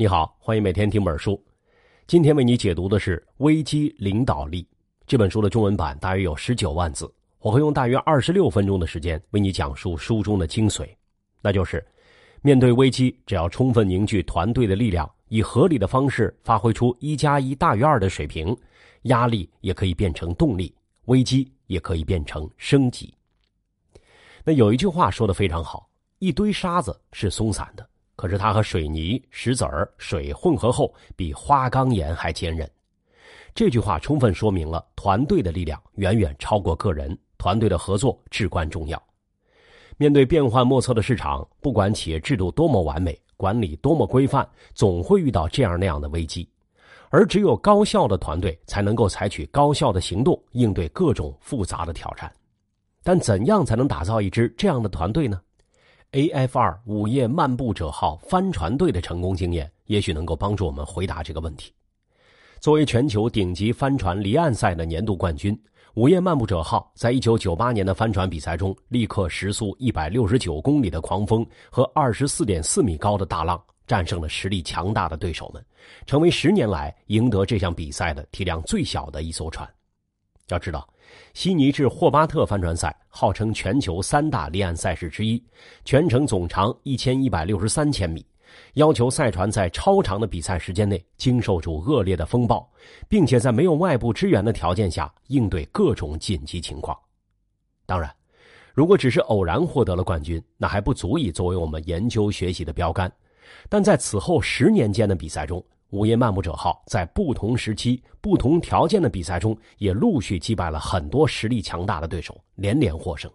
你好，欢迎每天听本书。今天为你解读的是《危机领导力》这本书的中文版，大约有十九万字。我会用大约二十六分钟的时间为你讲述书中的精髓，那就是面对危机，只要充分凝聚团队的力量，以合理的方式发挥出一加一大于二的水平，压力也可以变成动力，危机也可以变成升级。那有一句话说的非常好：一堆沙子是松散的。可是它和水泥、石子儿、水混合后，比花岗岩还坚韧。这句话充分说明了团队的力量远远超过个人，团队的合作至关重要。面对变幻莫测的市场，不管企业制度多么完美，管理多么规范，总会遇到这样那样的危机。而只有高效的团队才能够采取高效的行动，应对各种复杂的挑战。但怎样才能打造一支这样的团队呢？AFR 午夜漫步者号帆船队的成功经验，也许能够帮助我们回答这个问题。作为全球顶级帆船离岸赛的年度冠军，午夜漫步者号在1998年的帆船比赛中，立刻时速169公里的狂风和24.4米高的大浪，战胜了实力强大的对手们，成为十年来赢得这项比赛的体量最小的一艘船。要知道。悉尼至霍巴特帆船赛号称全球三大离岸赛事之一，全程总长一千一百六十三千米，要求赛船在超长的比赛时间内经受住恶劣的风暴，并且在没有外部支援的条件下应对各种紧急情况。当然，如果只是偶然获得了冠军，那还不足以作为我们研究学习的标杆。但在此后十年间的比赛中，午夜漫步者号在不同时期、不同条件的比赛中，也陆续击败了很多实力强大的对手，连连获胜。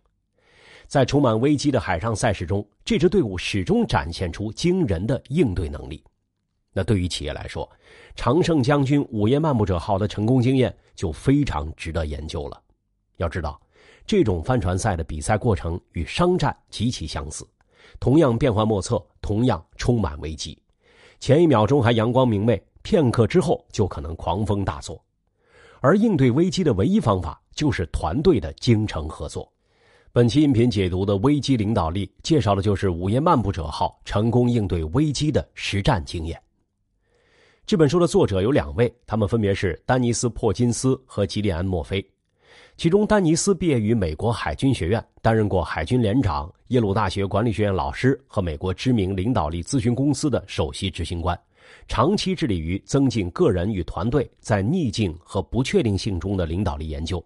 在充满危机的海上赛事中，这支队伍始终展现出惊人的应对能力。那对于企业来说，常胜将军午夜漫步者号的成功经验就非常值得研究了。要知道，这种帆船赛的比赛过程与商战极其相似，同样变幻莫测，同样充满危机。前一秒钟还阳光明媚，片刻之后就可能狂风大作。而应对危机的唯一方法就是团队的精诚合作。本期音频解读的危机领导力，介绍的就是午夜漫步者号成功应对危机的实战经验。这本书的作者有两位，他们分别是丹尼斯·珀金斯和吉利安·墨菲。其中，丹尼斯毕业于美国海军学院，担任过海军连长、耶鲁大学管理学院老师和美国知名领导力咨询公司的首席执行官，长期致力于增进个人与团队在逆境和不确定性中的领导力研究，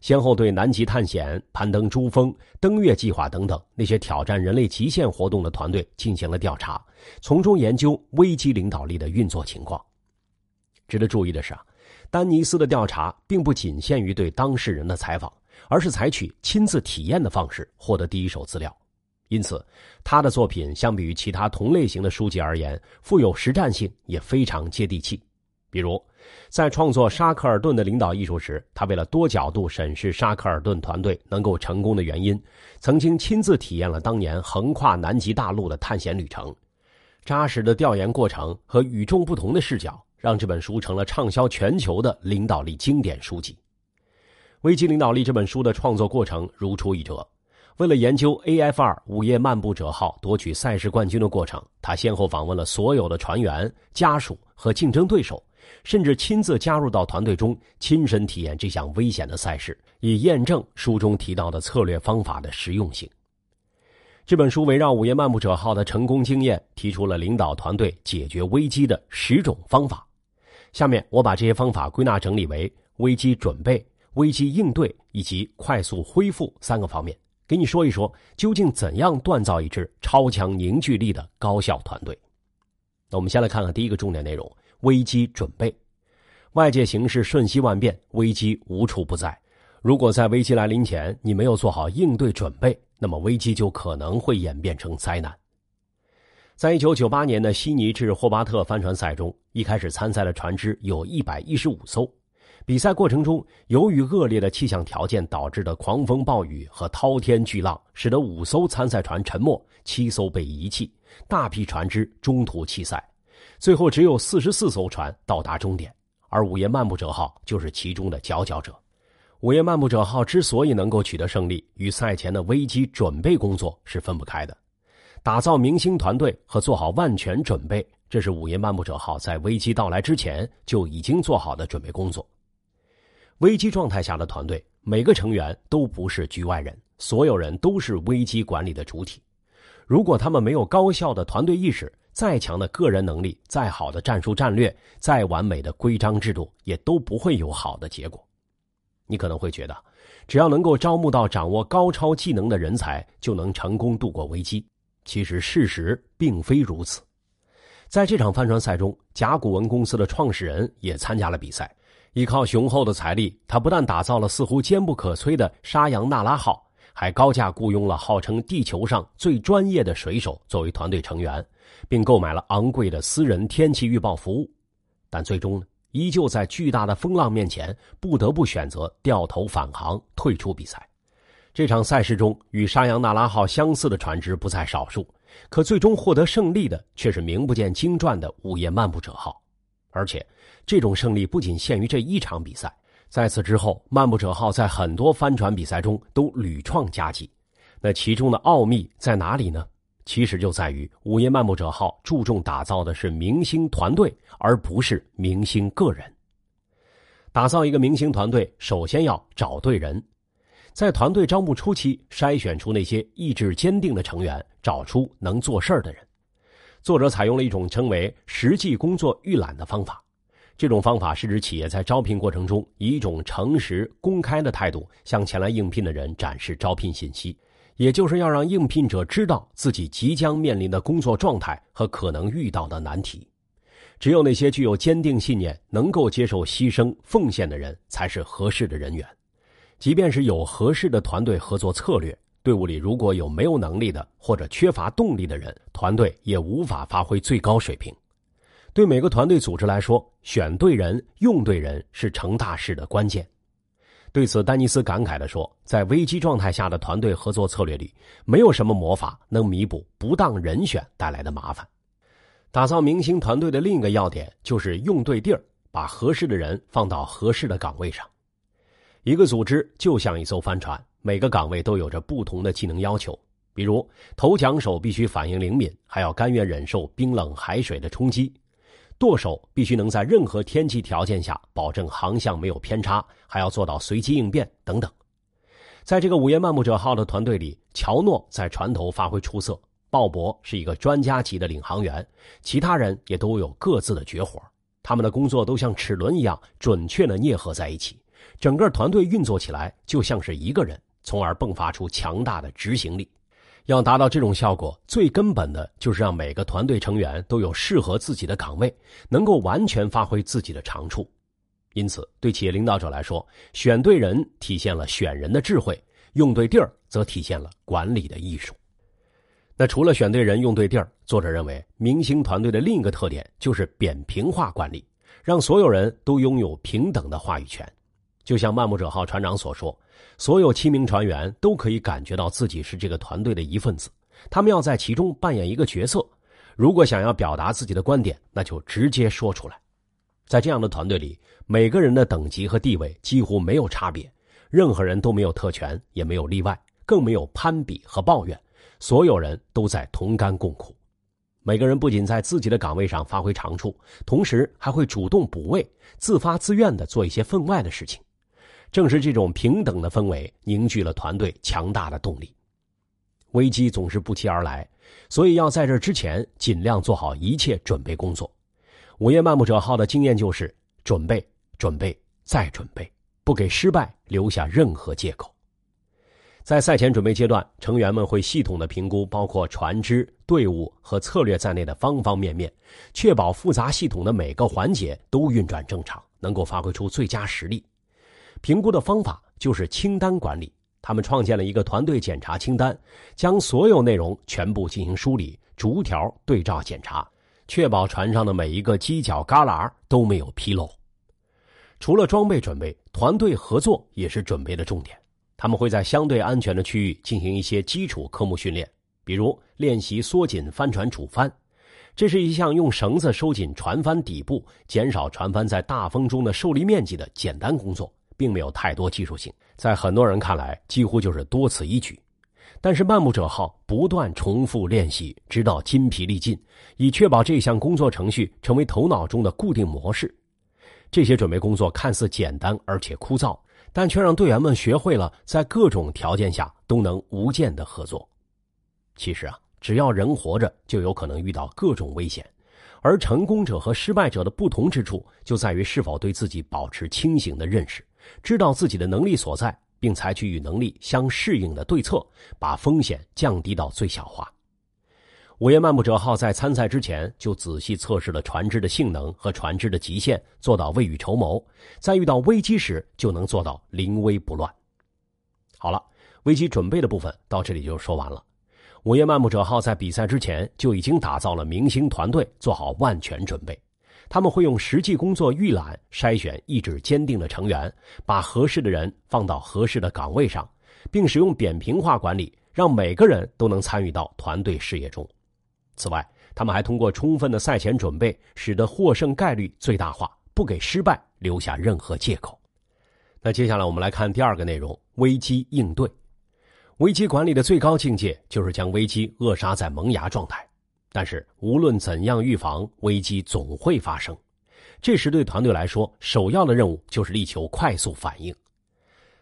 先后对南极探险、攀登珠峰、登月计划等等那些挑战人类极限活动的团队进行了调查，从中研究危机领导力的运作情况。值得注意的是啊。丹尼斯的调查并不仅限于对当事人的采访，而是采取亲自体验的方式获得第一手资料，因此他的作品相比于其他同类型的书籍而言，富有实战性，也非常接地气。比如，在创作沙克尔顿的领导艺术时，他为了多角度审视沙克尔顿团队能够成功的原因，曾经亲自体验了当年横跨南极大陆的探险旅程，扎实的调研过程和与众不同的视角。让这本书成了畅销全球的领导力经典书籍。《危机领导力》这本书的创作过程如出一辙。为了研究 AF 二午夜漫步者号夺取赛事冠军的过程，他先后访问了所有的船员、家属和竞争对手，甚至亲自加入到团队中，亲身体验这项危险的赛事，以验证书中提到的策略方法的实用性。这本书围绕午夜漫步者号的成功经验，提出了领导团队解决危机的十种方法。下面我把这些方法归纳整理为危机准备、危机应对以及快速恢复三个方面，给你说一说究竟怎样锻造一支超强凝聚力的高效团队。那我们先来看看第一个重点内容：危机准备。外界形势瞬息万变，危机无处不在。如果在危机来临前你没有做好应对准备，那么危机就可能会演变成灾难。在一九九八年的悉尼至霍巴特帆船赛中，一开始参赛的船只有一百一十五艘。比赛过程中，由于恶劣的气象条件导致的狂风暴雨和滔天巨浪，使得五艘参赛船沉没，七艘被遗弃，大批船只中途弃赛。最后只有四十四艘船到达终点，而午夜漫步者号就是其中的佼佼者。午夜漫步者号之所以能够取得胜利，与赛前的危机准备工作是分不开的。打造明星团队和做好万全准备，这是午夜漫步者号在危机到来之前就已经做好的准备工作。危机状态下的团队，每个成员都不是局外人，所有人都是危机管理的主体。如果他们没有高效的团队意识，再强的个人能力，再好的战术战略，再完美的规章制度，也都不会有好的结果。你可能会觉得，只要能够招募到掌握高超技能的人才，就能成功度过危机。其实事实并非如此，在这场帆船赛中，甲骨文公司的创始人也参加了比赛。依靠雄厚的财力，他不但打造了似乎坚不可摧的沙扬纳拉号，还高价雇佣了号称地球上最专业的水手作为团队成员，并购买了昂贵的私人天气预报服务。但最终呢，依旧在巨大的风浪面前，不得不选择掉头返航，退出比赛。这场赛事中，与沙扬纳拉号相似的船只不在少数，可最终获得胜利的却是名不见经传的午夜漫步者号。而且，这种胜利不仅限于这一场比赛，在此之后，漫步者号在很多帆船比赛中都屡创佳绩。那其中的奥秘在哪里呢？其实就在于午夜漫步者号注重打造的是明星团队，而不是明星个人。打造一个明星团队，首先要找对人。在团队招募初期，筛选出那些意志坚定的成员，找出能做事儿的人。作者采用了一种称为“实际工作预览”的方法。这种方法是指企业在招聘过程中，以一种诚实、公开的态度向前来应聘的人展示招聘信息，也就是要让应聘者知道自己即将面临的工作状态和可能遇到的难题。只有那些具有坚定信念、能够接受牺牲奉献的人，才是合适的人员。即便是有合适的团队合作策略，队伍里如果有没有能力的或者缺乏动力的人，团队也无法发挥最高水平。对每个团队组织来说，选对人、用对人是成大事的关键。对此，丹尼斯感慨地说：“在危机状态下的团队合作策略里，没有什么魔法能弥补不当人选带来的麻烦。打造明星团队的另一个要点就是用对地儿，把合适的人放到合适的岗位上。”一个组织就像一艘帆船，每个岗位都有着不同的技能要求。比如，投桨手必须反应灵敏，还要甘愿忍受冰冷海水的冲击；舵手必须能在任何天气条件下保证航向没有偏差，还要做到随机应变等等。在这个午夜漫步者号的团队里，乔诺在船头发挥出色，鲍勃是一个专家级的领航员，其他人也都有各自的绝活，他们的工作都像齿轮一样准确的啮合在一起。整个团队运作起来就像是一个人，从而迸发出强大的执行力。要达到这种效果，最根本的就是让每个团队成员都有适合自己的岗位，能够完全发挥自己的长处。因此，对企业领导者来说，选对人体现了选人的智慧，用对地儿则体现了管理的艺术。那除了选对人、用对地儿，作者认为，明星团队的另一个特点就是扁平化管理，让所有人都拥有平等的话语权。就像漫步者号船长所说，所有七名船员都可以感觉到自己是这个团队的一份子，他们要在其中扮演一个角色。如果想要表达自己的观点，那就直接说出来。在这样的团队里，每个人的等级和地位几乎没有差别，任何人都没有特权，也没有例外，更没有攀比和抱怨。所有人都在同甘共苦。每个人不仅在自己的岗位上发挥长处，同时还会主动补位，自发自愿的做一些分外的事情。正是这种平等的氛围凝聚了团队强大的动力。危机总是不期而来，所以要在这之前尽量做好一切准备工作。午夜漫步者号的经验就是准备、准备再准备，不给失败留下任何借口。在赛前准备阶段，成员们会系统的评估包括船只、队伍和策略在内的方方面面，确保复杂系统的每个环节都运转正常，能够发挥出最佳实力。评估的方法就是清单管理。他们创建了一个团队检查清单，将所有内容全部进行梳理，逐条对照检查，确保船上的每一个犄角旮旯都没有纰漏。除了装备准备，团队合作也是准备的重点。他们会在相对安全的区域进行一些基础科目训练，比如练习缩紧帆船主帆。这是一项用绳子收紧船帆底部，减少船帆在大风中的受力面积的简单工作。并没有太多技术性，在很多人看来，几乎就是多此一举。但是漫步者号不断重复练习，直到筋疲力尽，以确保这项工作程序成为头脑中的固定模式。这些准备工作看似简单而且枯燥，但却让队员们学会了在各种条件下都能无间的合作。其实啊，只要人活着，就有可能遇到各种危险。而成功者和失败者的不同之处，就在于是否对自己保持清醒的认识，知道自己的能力所在，并采取与能力相适应的对策，把风险降低到最小化。午夜漫步者号在参赛之前就仔细测试了船只的性能和船只的极限，做到未雨绸缪，在遇到危机时就能做到临危不乱。好了，危机准备的部分到这里就说完了。午夜漫步者号在比赛之前就已经打造了明星团队，做好万全准备。他们会用实际工作预览筛选意志坚定的成员，把合适的人放到合适的岗位上，并使用扁平化管理，让每个人都能参与到团队事业中。此外，他们还通过充分的赛前准备，使得获胜概率最大化，不给失败留下任何借口。那接下来我们来看第二个内容：危机应对。危机管理的最高境界就是将危机扼杀在萌芽状态，但是无论怎样预防，危机总会发生。这时对团队来说，首要的任务就是力求快速反应。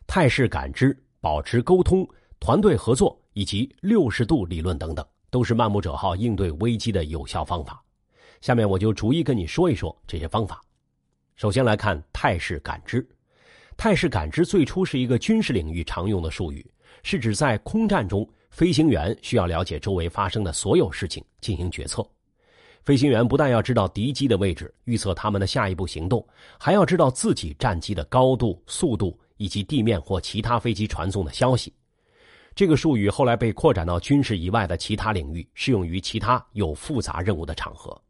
态势感知、保持沟通、团队合作以及六十度理论等等，都是漫步者号应对危机的有效方法。下面我就逐一跟你说一说这些方法。首先来看态势感知，态势感知最初是一个军事领域常用的术语。是指在空战中，飞行员需要了解周围发生的所有事情，进行决策。飞行员不但要知道敌机的位置，预测他们的下一步行动，还要知道自己战机的高度、速度以及地面或其他飞机传送的消息。这个术语后来被扩展到军事以外的其他领域，适用于其他有复杂任务的场合。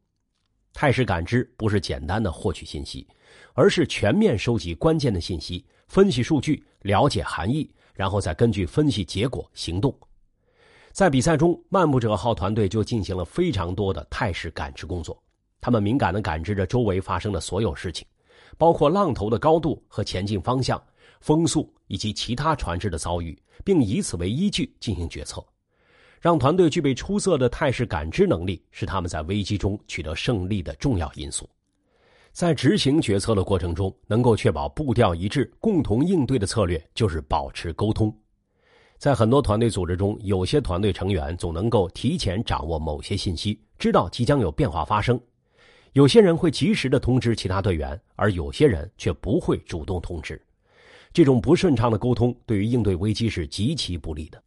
态势感知不是简单的获取信息，而是全面收集关键的信息，分析数据，了解含义。然后再根据分析结果行动。在比赛中，漫步者号团队就进行了非常多的态势感知工作。他们敏感地感知着周围发生的所有事情，包括浪头的高度和前进方向、风速以及其他船只的遭遇，并以此为依据进行决策。让团队具备出色的态势感知能力，是他们在危机中取得胜利的重要因素。在执行决策的过程中，能够确保步调一致、共同应对的策略就是保持沟通。在很多团队组织中，有些团队成员总能够提前掌握某些信息，知道即将有变化发生；有些人会及时的通知其他队员，而有些人却不会主动通知。这种不顺畅的沟通对于应对危机是极其不利的。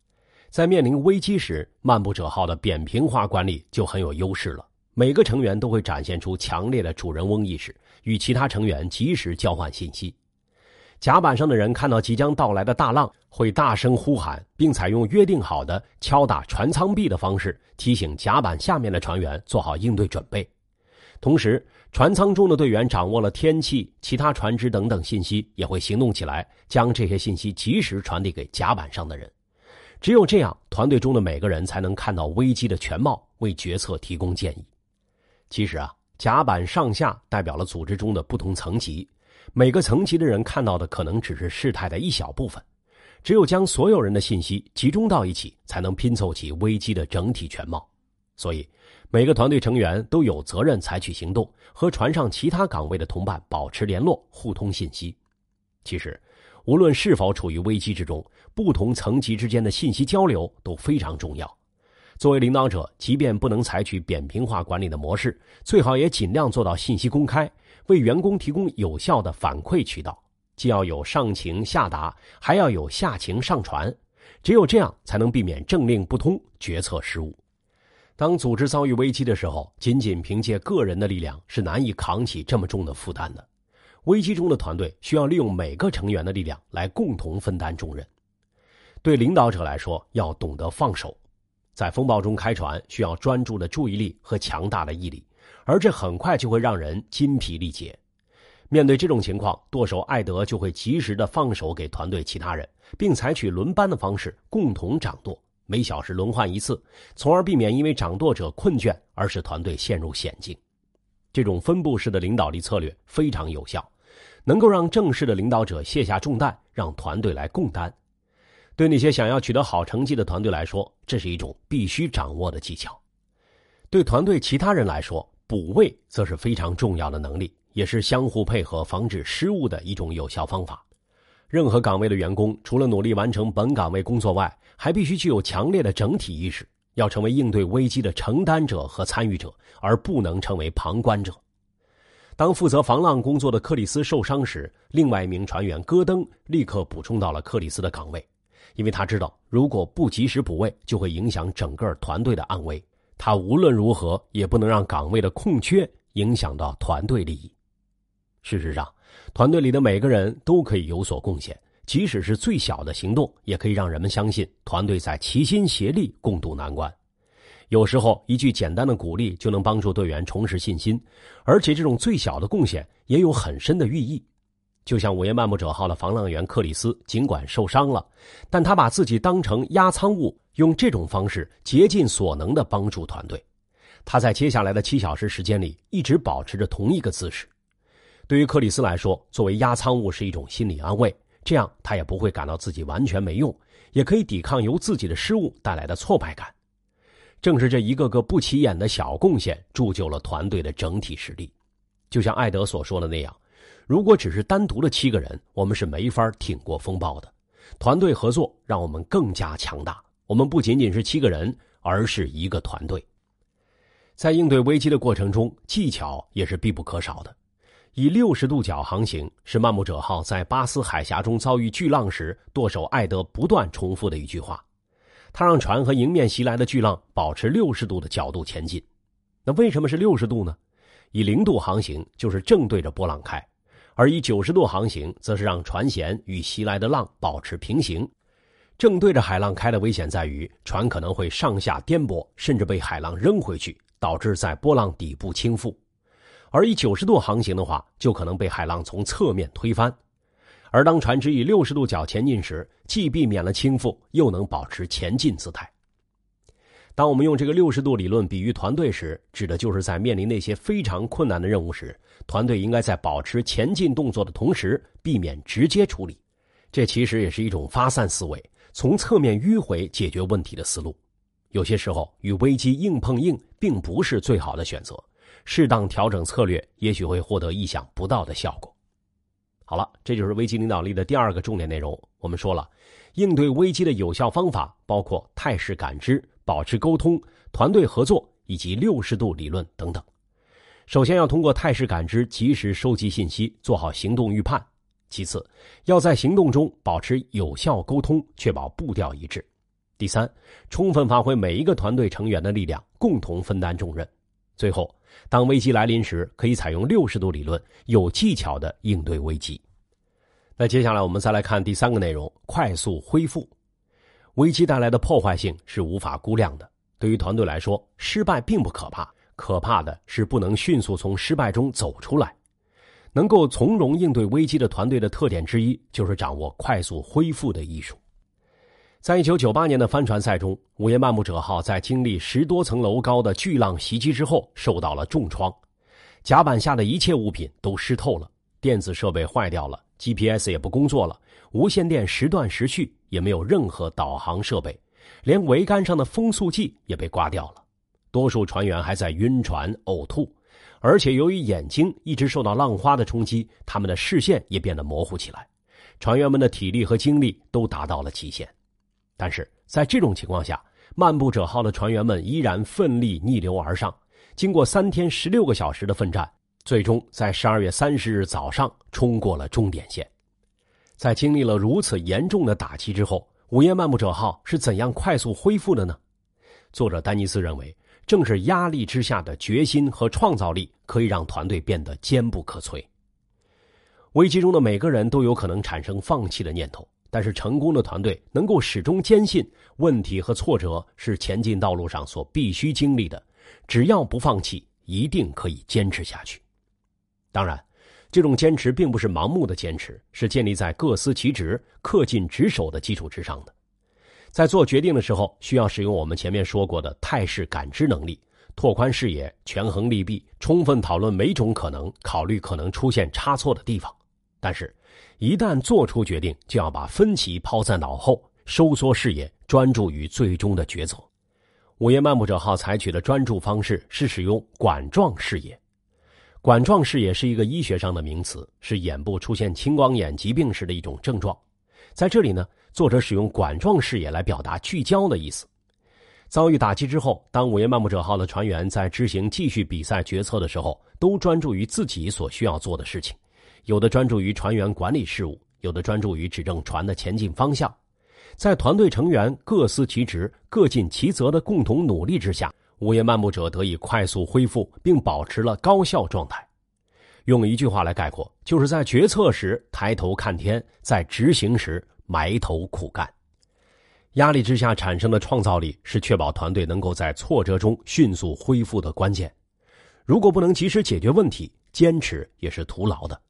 在面临危机时，漫步者号的扁平化管理就很有优势了。每个成员都会展现出强烈的主人翁意识，与其他成员及时交换信息。甲板上的人看到即将到来的大浪，会大声呼喊，并采用约定好的敲打船舱壁的方式提醒甲板下面的船员做好应对准备。同时，船舱中的队员掌握了天气、其他船只等等信息，也会行动起来，将这些信息及时传递给甲板上的人。只有这样，团队中的每个人才能看到危机的全貌，为决策提供建议。其实啊，甲板上下代表了组织中的不同层级，每个层级的人看到的可能只是事态的一小部分。只有将所有人的信息集中到一起，才能拼凑起危机的整体全貌。所以，每个团队成员都有责任采取行动，和船上其他岗位的同伴保持联络，互通信息。其实，无论是否处于危机之中，不同层级之间的信息交流都非常重要。作为领导者，即便不能采取扁平化管理的模式，最好也尽量做到信息公开，为员工提供有效的反馈渠道。既要有上情下达，还要有下情上传，只有这样才能避免政令不通、决策失误。当组织遭遇危机的时候，仅仅凭借个人的力量是难以扛起这么重的负担的。危机中的团队需要利用每个成员的力量来共同分担重任。对领导者来说，要懂得放手。在风暴中开船，需要专注的注意力和强大的毅力，而这很快就会让人筋疲力竭。面对这种情况，舵手艾德就会及时的放手给团队其他人，并采取轮班的方式共同掌舵，每小时轮换一次，从而避免因为掌舵者困倦而使团队陷入险境。这种分布式的领导力策略非常有效，能够让正式的领导者卸下重担，让团队来共担。对那些想要取得好成绩的团队来说，这是一种必须掌握的技巧；对团队其他人来说，补位则是非常重要的能力，也是相互配合、防止失误的一种有效方法。任何岗位的员工，除了努力完成本岗位工作外，还必须具有强烈的整体意识，要成为应对危机的承担者和参与者，而不能成为旁观者。当负责防浪工作的克里斯受伤时，另外一名船员戈登立刻补充到了克里斯的岗位。因为他知道，如果不及时补位，就会影响整个团队的安危。他无论如何也不能让岗位的空缺影响到团队利益。事实上，团队里的每个人都可以有所贡献，即使是最小的行动，也可以让人们相信团队在齐心协力共度难关。有时候，一句简单的鼓励就能帮助队员重拾信心，而且这种最小的贡献也有很深的寓意。就像午夜漫步者号的防浪员克里斯，尽管受伤了，但他把自己当成压舱物，用这种方式竭尽所能的帮助团队。他在接下来的七小时时间里一直保持着同一个姿势。对于克里斯来说，作为压舱物是一种心理安慰，这样他也不会感到自己完全没用，也可以抵抗由自己的失误带来的挫败感。正是这一个个不起眼的小贡献，铸就了团队的整体实力。就像艾德所说的那样。如果只是单独的七个人，我们是没法挺过风暴的。团队合作让我们更加强大。我们不仅仅是七个人，而是一个团队。在应对危机的过程中，技巧也是必不可少的。以六十度角航行是漫步者号在巴斯海峡中遭遇巨浪时，舵手艾德不断重复的一句话。他让船和迎面袭来的巨浪保持六十度的角度前进。那为什么是六十度呢？以零度航行就是正对着波浪开。而以九十度航行，则是让船舷与袭来的浪保持平行。正对着海浪开的危险在于，船可能会上下颠簸，甚至被海浪扔回去，导致在波浪底部倾覆；而以九十度航行的话，就可能被海浪从侧面推翻。而当船只以六十度角前进时，既避免了倾覆，又能保持前进姿态。当我们用这个六十度理论比喻团队时，指的就是在面临那些非常困难的任务时，团队应该在保持前进动作的同时，避免直接处理。这其实也是一种发散思维，从侧面迂回解决问题的思路。有些时候，与危机硬碰硬并不是最好的选择，适当调整策略，也许会获得意想不到的效果。好了，这就是危机领导力的第二个重点内容。我们说了，应对危机的有效方法包括态势感知。保持沟通、团队合作以及六十度理论等等。首先要通过态势感知及时收集信息，做好行动预判；其次，要在行动中保持有效沟通，确保步调一致；第三，充分发挥每一个团队成员的力量，共同分担重任；最后，当危机来临时，可以采用六十度理论，有技巧的应对危机。那接下来我们再来看第三个内容：快速恢复。危机带来的破坏性是无法估量的。对于团队来说，失败并不可怕，可怕的是不能迅速从失败中走出来。能够从容应对危机的团队的特点之一，就是掌握快速恢复的艺术。在一九九八年的帆船赛中，午夜漫步者号在经历十多层楼高的巨浪袭击之后，受到了重创，甲板下的一切物品都湿透了，电子设备坏掉了，GPS 也不工作了。无线电时断时续，也没有任何导航设备，连桅杆上的风速计也被刮掉了。多数船员还在晕船、呕吐，而且由于眼睛一直受到浪花的冲击，他们的视线也变得模糊起来。船员们的体力和精力都达到了极限，但是在这种情况下，漫步者号的船员们依然奋力逆流而上。经过三天十六个小时的奋战，最终在十二月三十日早上冲过了终点线。在经历了如此严重的打击之后，午夜漫步者号是怎样快速恢复的呢？作者丹尼斯认为，正是压力之下的决心和创造力，可以让团队变得坚不可摧。危机中的每个人都有可能产生放弃的念头，但是成功的团队能够始终坚信，问题和挫折是前进道路上所必须经历的，只要不放弃，一定可以坚持下去。当然。这种坚持并不是盲目的坚持，是建立在各司其职、恪尽职守的基础之上的。在做决定的时候，需要使用我们前面说过的态势感知能力，拓宽视野，权衡利弊，充分讨论每种可能，考虑可能出现差错的地方。但是，一旦做出决定，就要把分歧抛在脑后，收缩视野，专注于最终的抉择。午夜漫步者号采取的专注方式是使用管状视野。管状视野是一个医学上的名词，是眼部出现青光眼疾病时的一种症状。在这里呢，作者使用管状视野来表达聚焦的意思。遭遇打击之后，当午夜漫步者号的船员在执行继续比赛决策的时候，都专注于自己所需要做的事情，有的专注于船员管理事务，有的专注于指正船的前进方向。在团队成员各司其职、各尽其责的共同努力之下。午夜漫步者得以快速恢复，并保持了高效状态。用一句话来概括，就是在决策时抬头看天，在执行时埋头苦干。压力之下产生的创造力是确保团队能够在挫折中迅速恢复的关键。如果不能及时解决问题，坚持也是徒劳的。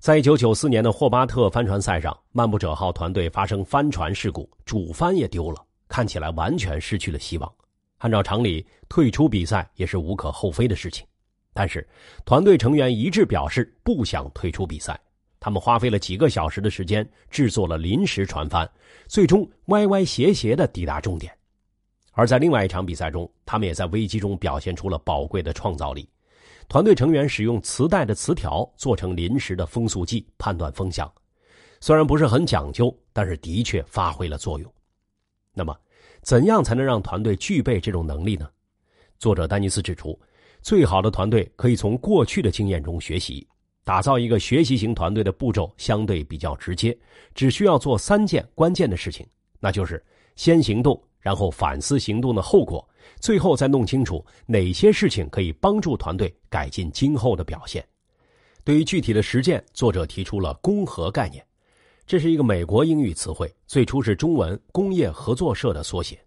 在一九九四年的霍巴特帆船赛上，漫步者号团队发生帆船事故，主帆也丢了，看起来完全失去了希望。按照常理，退出比赛也是无可厚非的事情，但是团队成员一致表示不想退出比赛。他们花费了几个小时的时间制作了临时船帆，最终歪歪斜斜的抵达终点。而在另外一场比赛中，他们也在危机中表现出了宝贵的创造力。团队成员使用磁带的磁条做成临时的风速计，判断风向。虽然不是很讲究，但是的确发挥了作用。那么。怎样才能让团队具备这种能力呢？作者丹尼斯指出，最好的团队可以从过去的经验中学习。打造一个学习型团队的步骤相对比较直接，只需要做三件关键的事情，那就是先行动，然后反思行动的后果，最后再弄清楚哪些事情可以帮助团队改进今后的表现。对于具体的实践，作者提出了“工合”概念。这是一个美国英语词汇，最初是中文“工业合作社”的缩写。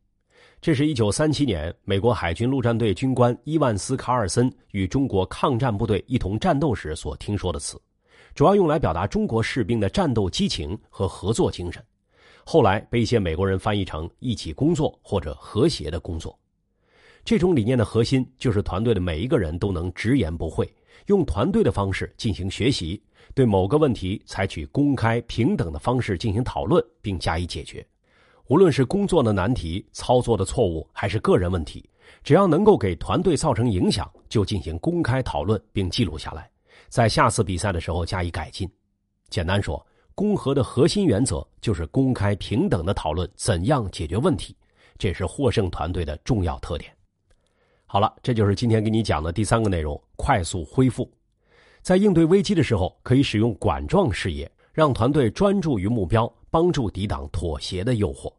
这是一九三七年美国海军陆战队军官伊万斯·卡尔森与中国抗战部队一同战斗时所听说的词，主要用来表达中国士兵的战斗激情和合作精神。后来被一些美国人翻译成“一起工作”或者“和谐的工作”。这种理念的核心就是团队的每一个人都能直言不讳，用团队的方式进行学习。对某个问题采取公开平等的方式进行讨论，并加以解决。无论是工作的难题、操作的错误，还是个人问题，只要能够给团队造成影响，就进行公开讨论并记录下来，在下次比赛的时候加以改进。简单说，公和的核心原则就是公开平等的讨论怎样解决问题，这是获胜团队的重要特点。好了，这就是今天给你讲的第三个内容：快速恢复。在应对危机的时候，可以使用管状视野，让团队专注于目标，帮助抵挡妥协的诱惑；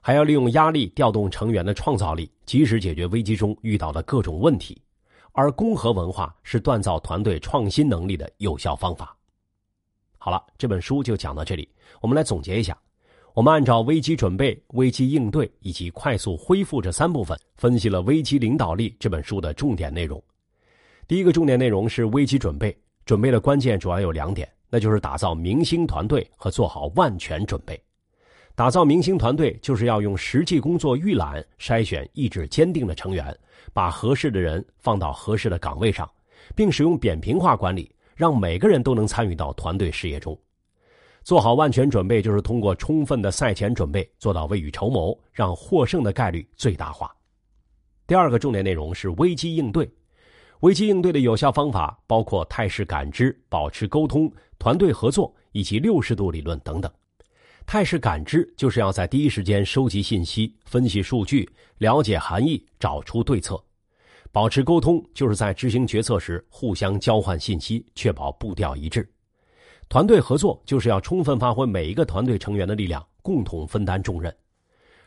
还要利用压力调动成员的创造力，及时解决危机中遇到的各种问题。而公和文化是锻造团队创新能力的有效方法。好了，这本书就讲到这里。我们来总结一下：我们按照危机准备、危机应对以及快速恢复这三部分，分析了《危机领导力》这本书的重点内容。第一个重点内容是危机准备，准备的关键主要有两点，那就是打造明星团队和做好万全准备。打造明星团队就是要用实际工作预览筛选意志坚定的成员，把合适的人放到合适的岗位上，并使用扁平化管理，让每个人都能参与到团队事业中。做好万全准备就是通过充分的赛前准备做到未雨绸缪，让获胜的概率最大化。第二个重点内容是危机应对。危机应对的有效方法包括态势感知、保持沟通、团队合作以及六十度理论等等。态势感知就是要在第一时间收集信息、分析数据、了解含义、找出对策；保持沟通就是在执行决策时互相交换信息，确保步调一致；团队合作就是要充分发挥每一个团队成员的力量，共同分担重任；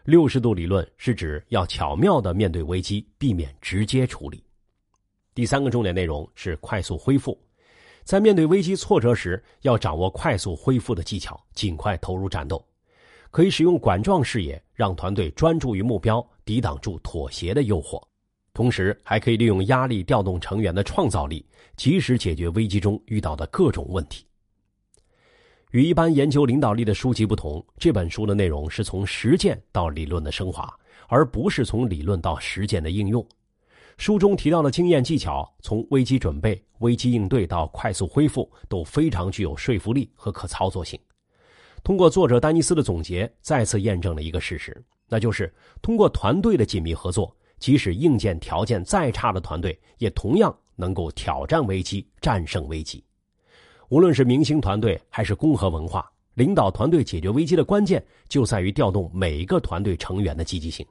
六十度理论是指要巧妙的面对危机，避免直接处理。第三个重点内容是快速恢复，在面对危机挫折时，要掌握快速恢复的技巧，尽快投入战斗。可以使用管状视野，让团队专注于目标，抵挡住妥协的诱惑；同时，还可以利用压力调动成员的创造力，及时解决危机中遇到的各种问题。与一般研究领导力的书籍不同，这本书的内容是从实践到理论的升华，而不是从理论到实践的应用。书中提到的经验技巧，从危机准备、危机应对到快速恢复，都非常具有说服力和可操作性。通过作者丹尼斯的总结，再次验证了一个事实，那就是通过团队的紧密合作，即使硬件条件再差的团队，也同样能够挑战危机、战胜危机。无论是明星团队还是公合文化，领导团队解决危机的关键就在于调动每一个团队成员的积极性。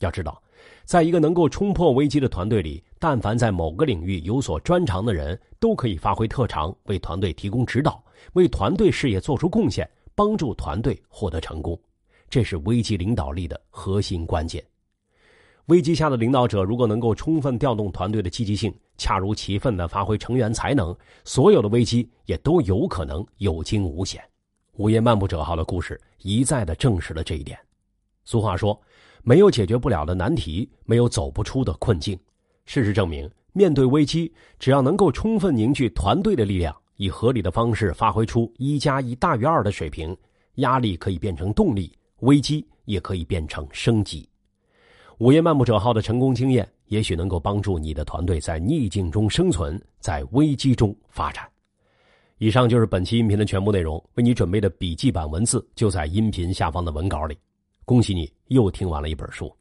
要知道，在一个能够冲破危机的团队里，但凡在某个领域有所专长的人，都可以发挥特长，为团队提供指导，为团队事业做出贡献。帮助团队获得成功，这是危机领导力的核心关键。危机下的领导者如果能够充分调动团队的积极性，恰如其分的发挥成员才能，所有的危机也都有可能有惊无险。午夜漫步者号的故事一再的证实了这一点。俗话说，没有解决不了的难题，没有走不出的困境。事实证明，面对危机，只要能够充分凝聚团队的力量。以合理的方式发挥出一加一大于二的水平，压力可以变成动力，危机也可以变成升级。午夜漫步者号的成功经验，也许能够帮助你的团队在逆境中生存，在危机中发展。以上就是本期音频的全部内容，为你准备的笔记版文字就在音频下方的文稿里。恭喜你又听完了一本书。